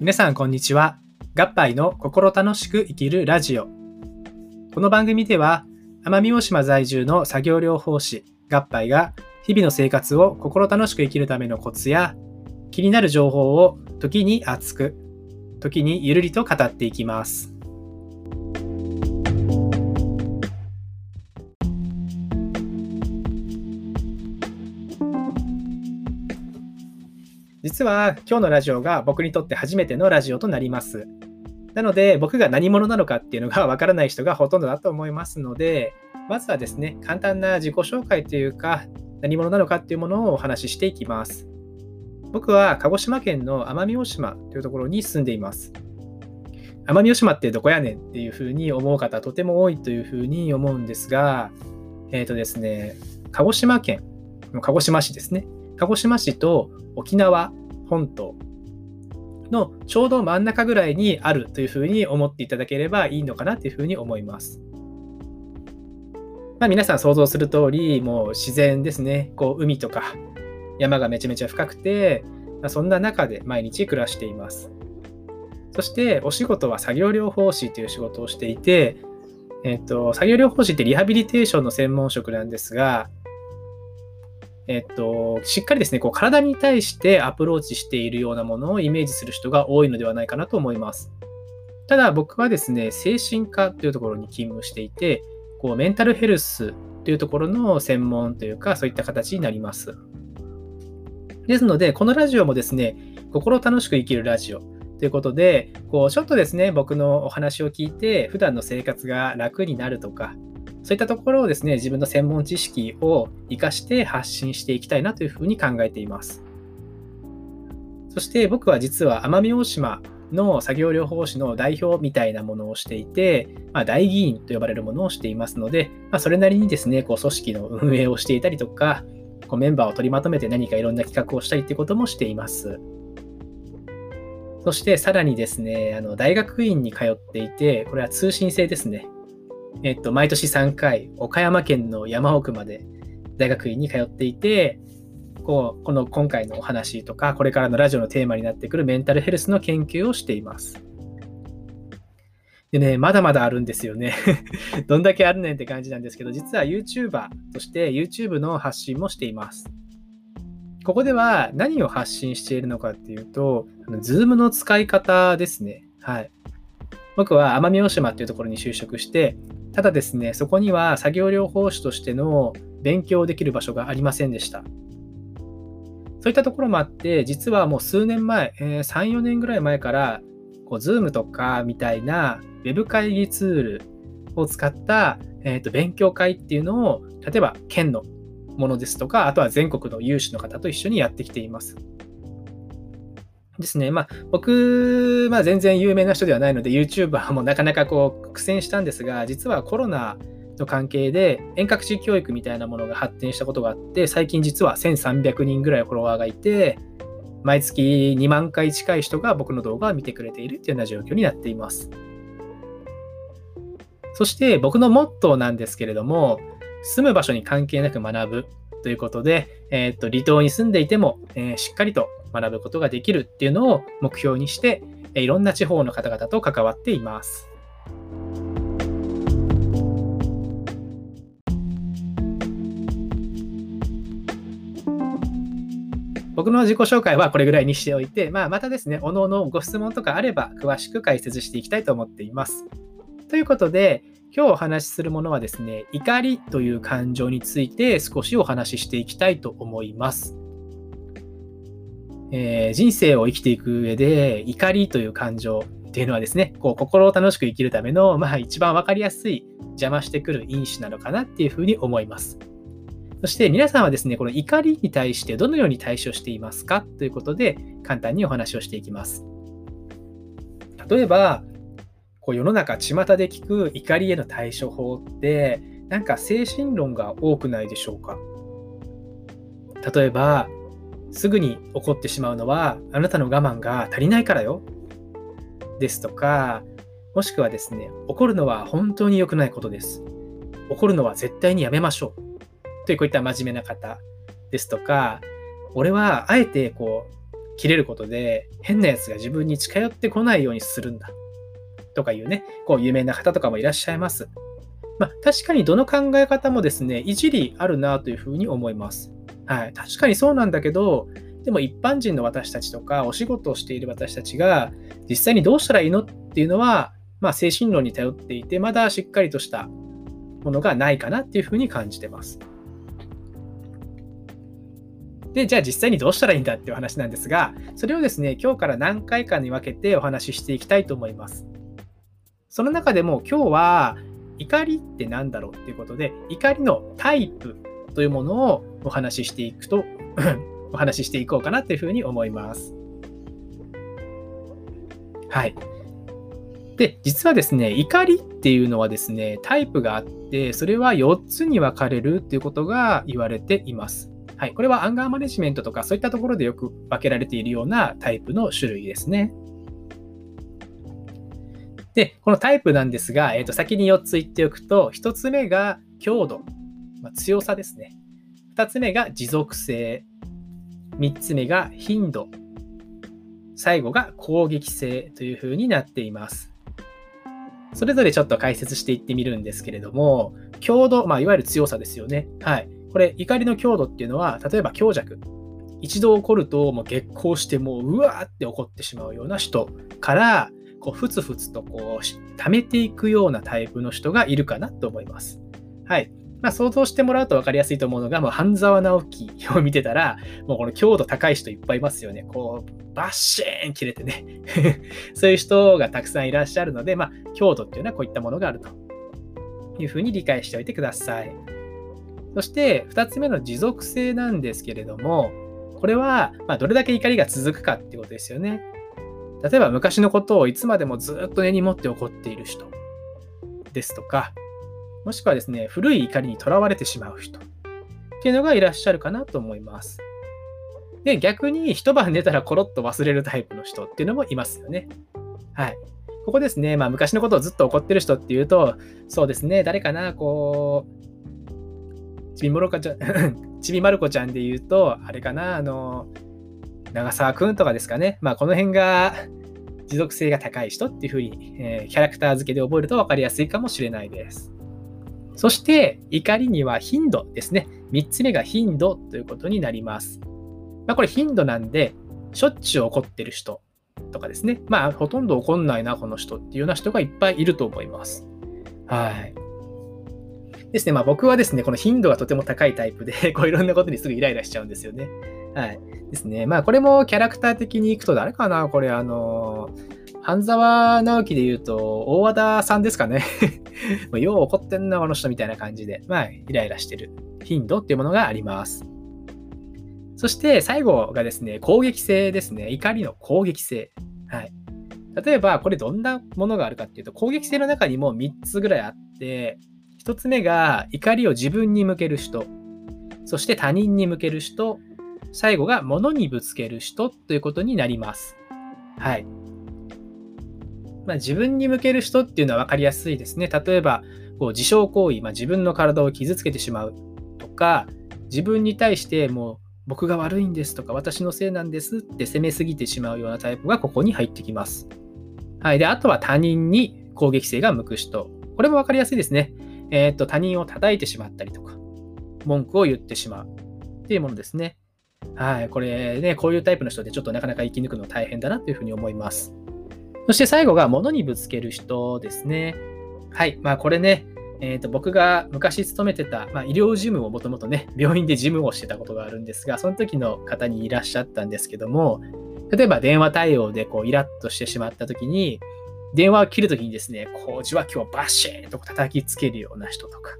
皆さんこんにちは。合杯の心楽しく生きるラジオ。この番組では、奄美大島在住の作業療法士、合杯が日々の生活を心楽しく生きるためのコツや、気になる情報を時に熱く、時にゆるりと語っていきます。実は今日のラジオが僕にとって初めてのラジオとなります。なので僕が何者なのかっていうのが わからない人がほとんどだと思いますので、まずはですね、簡単な自己紹介というか、何者なのかっていうものをお話ししていきます。僕は鹿児島県の奄美大島というところに住んでいます。奄美大島ってどこやねんっていうふうに思う方とても多いというふうに思うんですが、えっ、ー、とですね、鹿児島県の鹿児島市ですね。鹿児島市と沖縄本島のちょうど真ん中ぐらいにあるというふうに思っていただければいいのかなというふうに思います。まあ、皆さん想像する通り、もう自然ですね。こう海とか山がめちゃめちゃ深くて、まあ、そんな中で毎日暮らしています。そしてお仕事は作業療法士という仕事をしていて、えっと、作業療法士ってリハビリテーションの専門職なんですが、えっと、しっかりですね、こう体に対してアプローチしているようなものをイメージする人が多いのではないかなと思います。ただ僕はですね、精神科というところに勤務していて、こうメンタルヘルスというところの専門というか、そういった形になります。ですので、このラジオもですね、心楽しく生きるラジオということで、こうちょっとですね、僕のお話を聞いて、普段の生活が楽になるとか、そういったところをですね、自分の専門知識を活かして発信していきたいなというふうに考えています。そして僕は実は奄美大島の作業療法士の代表みたいなものをしていて、まあ、大議員と呼ばれるものをしていますので、まあ、それなりにですね、こう組織の運営をしていたりとか、こうメンバーを取りまとめて何かいろんな企画をしたりっていうこともしています。そしてさらにですね、あの大学院に通っていて、これは通信制ですね。えっと、毎年3回、岡山県の山奥まで大学院に通っていて、こうこの今回のお話とか、これからのラジオのテーマになってくるメンタルヘルスの研究をしています。でね、まだまだあるんですよね どんだけあるねんって感じなんですけど、実は YouTuber として YouTube の発信もしています。ここでは何を発信しているのかっていうと、Zoom の使い方ですね。はい。僕は奄美大島っていうところに就職して、ただですね、そこには作業療法士としての勉強できる場所がありませんでした。そういったところもあって、実はもう数年前、え、3、4年ぐらい前から、こう Zoom とかみたいな Web 会議ツールを使った、えー、と勉強会っていうのを、例えば県のものですとか、あとは全国の有志の方と一緒にやってきています。ですね。まあ、僕、まあ、全然有名な人ではないので、YouTuber もなかなかこう苦戦したんですが、実はコロナの関係で遠隔地教育みたいなものが発展したことがあって、最近実は1300人ぐらいフォロワーがいて、毎月2万回近い人が僕の動画を見てくれているっていうような状況になっています。そして僕のモットーなんですけれども、住む場所に関係なく学ぶということで、えー、っと離島に住んでいても、えー、しっかりと学ぶことができるっていうのを目標にして、いろんな地方の方々と関わっています。僕の自己紹介はこれぐらいにしておいて、まあ、またですね、おのおのご質問とかあれば詳しく解説していきたいと思っています。ということで、今日お話しするものはですね、怒りという感情について少しお話ししていきたいと思います。えー、人生を生きていく上で怒りという感情っていうのはですね、こう心を楽しく生きるための、まあ、一番わかりやすい邪魔してくる因子なのかなっていうふうに思います。そして皆さんはですね、この怒りに対してどのように対処していますかということで簡単にお話をしていきます。例えば、こう世の中巷で聞く怒りへの対処法ってなんか精神論が多くないでしょうか？例えばすぐに怒ってしまうのはあなたの我慢が足りないからよ。ですとか、もしくはですね、怒るのは本当に良くないことです。怒るのは絶対にやめましょう。というこういった真面目な方ですとか、俺はあえてこう、切れることで変なやつが自分に近寄ってこないようにするんだ。とかいうね、こう有名な方とかもいらっしゃいます。まあ、確かにどの考え方もですね、一理あるなというふうに思います。はい。確かにそうなんだけど、でも一般人の私たちとか、お仕事をしている私たちが、実際にどうしたらいいのっていうのは、まあ、精神論に頼っていて、まだしっかりとしたものがないかなっていうふうに感じてます。で、じゃあ実際にどうしたらいいんだっていう話なんですが、それをですね、今日から何回かに分けてお話ししていきたいと思います。その中でも今日は怒りって何だろうっていうことで、怒りのタイプというものをお話ししていくと お話ししていこうかなというふうに思います。はい。で、実はですね、怒りっていうのはですね、タイプがあって、それは4つに分かれるっていうことが言われています。はい。これはアンガーマネジメントとかそういったところでよく分けられているようなタイプの種類ですね。で、このタイプなんですが、えー、と先に4つ言っておくと、1つ目が強度、まあ、強さですね。2つ目が持続性。3つ目が頻度。最後が攻撃性というふうになっています。それぞれちょっと解説していってみるんですけれども、強度、まあ、いわゆる強さですよね。はい。これ、怒りの強度っていうのは、例えば強弱。一度起こると、もう激高して、もう、うわーって怒ってしまうような人から、こう、ふつふつとこう、溜めていくようなタイプの人がいるかなと思います。はい。まあ、想像してもらうと分かりやすいと思うのが、もう半沢直樹を見てたら、もうこの強度高い人いっぱいいますよね。こう、バッシーン切れてね。そういう人がたくさんいらっしゃるので、まあ、強度っていうのはこういったものがあるというふうに理解しておいてください。そして、2つ目の持続性なんですけれども、これは、まどれだけ怒りが続くかってことですよね。例えば昔のことをいつまでもずっと根に持って怒っている人ですとか、もしくはですね、古い怒りにとらわれてしまう人っていうのがいらっしゃるかなと思います。で、逆に一晩寝たらコロッと忘れるタイプの人っていうのもいますよね。はい。ここですね、まあ昔のことをずっと怒ってる人っていうと、そうですね、誰かな、こう、ちびもろかちゃん、ちびまる子ちゃんで言うと、あれかな、あの、長澤くんとかですかね。まあ、この辺が持続性が高い人っていうふうに、えー、キャラクター付けで覚えると分かりやすいかもしれないです。そして、怒りには頻度ですね。3つ目が頻度ということになります。まあ、これ頻度なんで、しょっちゅう怒ってる人とかですね。まあ、ほとんど怒んないな、この人っていうような人がいっぱいいると思います。はい。ですね、まあ僕はですね、この頻度がとても高いタイプで、こういろんなことにすぐイライラしちゃうんですよね。はい。ですね。まあ、これもキャラクター的にいくと誰かな？これ、あの、半沢直樹で言うと、大和田さんですかね。よう怒ってんな、この人みたいな感じで、まあ、イライラしてる頻度っていうものがあります。そして最後がですね、攻撃性ですね。怒りの攻撃性。はい。例えば、これどんなものがあるかっていうと、攻撃性の中にも3つぐらいあって、1つ目が怒りを自分に向ける人、そして他人に向ける人、最後が物にぶつける人ということになります。はい。まあ、自分に向ける人っていうのは分かりやすいですね。例えば、こう自傷行為、まあ、自分の体を傷つけてしまうとか、自分に対してもう僕が悪いんですとか、私のせいなんですって責めすぎてしまうようなタイプがここに入ってきます。はい。で、あとは他人に攻撃性が向く人。これも分かりやすいですね。えっ、と、他人を叩いてしまったりとか、文句を言ってしまうっていうものですね。はい、これね、こういうタイプの人でちょっとなかなか生き抜くの大変だなというふうに思います。そして最後が物にぶつける人ですね。はい、まあこれね、えー、と僕が昔勤めてた、まあ、医療事務をもともとね、病院で事務をしてたことがあるんですが、その時の方にいらっしゃったんですけども、例えば電話対応でこうイラッとしてしまった時に、電話を切る時にですね、こう受話器をバシーンと叩きつけるような人とか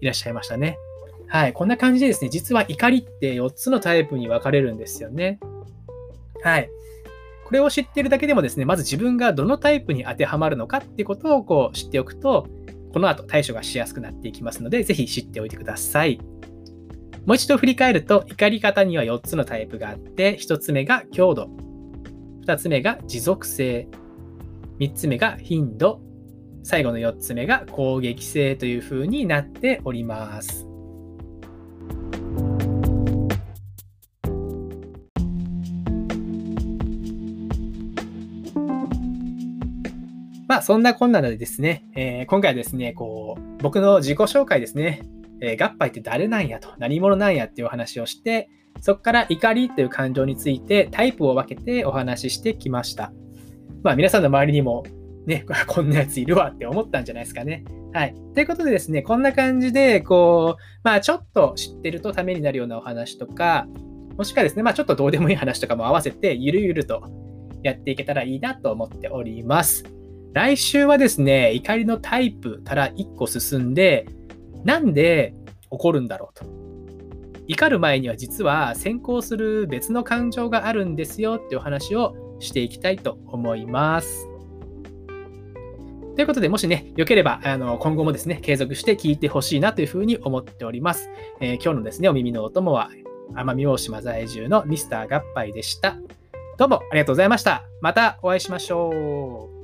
いらっしゃいましたね。はい。こんな感じでですね、実は怒りって4つのタイプに分かれるんですよね。はい。これを知っているだけでもですね、まず自分がどのタイプに当てはまるのかっていうことをこう知っておくと、この後対処がしやすくなっていきますので、ぜひ知っておいてください。もう一度振り返ると、怒り方には4つのタイプがあって、1つ目が強度、2つ目が持続性、3つ目が頻度、最後の4つ目が攻撃性という風になっております。あ、そんなこんなでですね、えー、今回はですね、こう、僕の自己紹介ですね、えー、合杯って誰なんやと、何者なんやっていうお話をして、そこから怒りという感情についてタイプを分けてお話ししてきました。まあ、皆さんの周りにも、ね、こんなやついるわって思ったんじゃないですかね。はい。ということでですね、こんな感じで、こう、まあ、ちょっと知ってるとためになるようなお話とか、もしくはですね、まあ、ちょっとどうでもいい話とかも合わせて、ゆるゆるとやっていけたらいいなと思っております。来週はですね、怒りのタイプから1個進んで、なんで怒るんだろうと。怒る前には実は先行する別の感情があるんですよっていう話をしていきたいと思います。ということで、もしね、良ければ、あの、今後もですね、継続して聞いてほしいなというふうに思っております。えー、今日のですね、お耳のお供は、奄美大島在住のミスター合杯でした。どうもありがとうございました。またお会いしましょう。